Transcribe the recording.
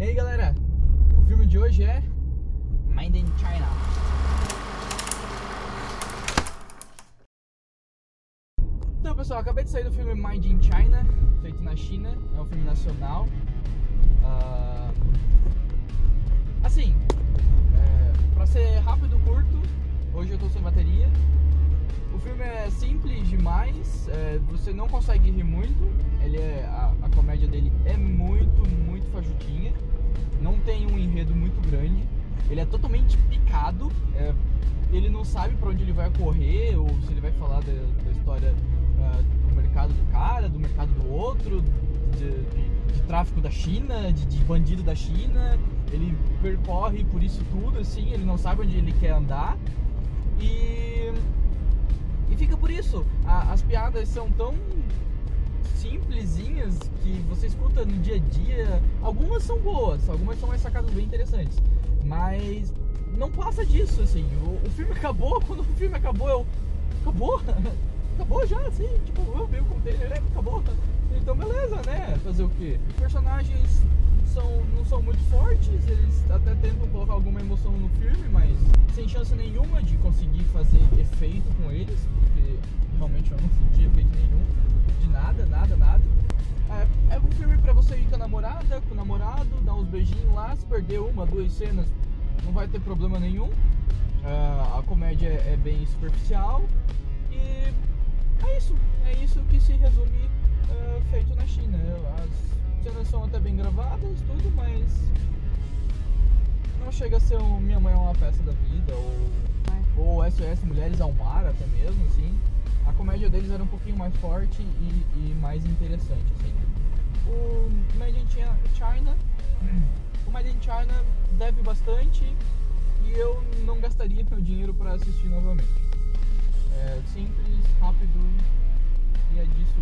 E aí galera, o filme de hoje é Mind in China. Então pessoal, acabei de sair do filme Mind in China, feito na China, é um filme nacional. Ah, assim, é, pra ser rápido e curto, hoje eu tô sem bateria. O filme é simples demais, é, você não consegue rir muito, ele é, a, a comédia dele é muito, muito grande, ele é totalmente picado, é, ele não sabe pra onde ele vai correr, ou se ele vai falar da, da história ah, do mercado do cara, do mercado do outro, de, de- de tráfico da China, de, de bandido da China, ele percorre por isso tudo, assim, ele não sabe onde ele quer andar, e e fica por isso. A- as piadas são tão simplesinhas que você escuta no dia a dia. Algumas são boas, algumas são umas sacadas bem interessantes. Mas não passa disso, assim. O, o filme acabou, quando o filme acabou, eu. Acabou? Acabou já, assim, tipo, eu vi o container, né? acabou. Então beleza, né? Fazer o quê? Os personagens são, não são muito fortes, eles até tentam colocar alguma emoção no filme, mas sem chance nenhuma de conseguir fazer efeito com eles, porque realmente eu não senti efeito nenhum, namorada, com o namorado, dar uns beijinhos lá, se perder uma, duas cenas, não vai ter problema nenhum. Ah, a comédia é, é bem superficial e é isso, é isso que se resume ah, feito na China. As cenas são até bem gravadas, tudo, mas não chega a ser um Minha Mãe é uma Peça da Vida ou, ou SOS Mulheres ao Mar até mesmo, assim. A comédia deles era um pouquinho mais forte e, e mais interessante, assim. O Made leve bastante e eu não gastaria meu dinheiro para assistir novamente. É simples, rápido e é disso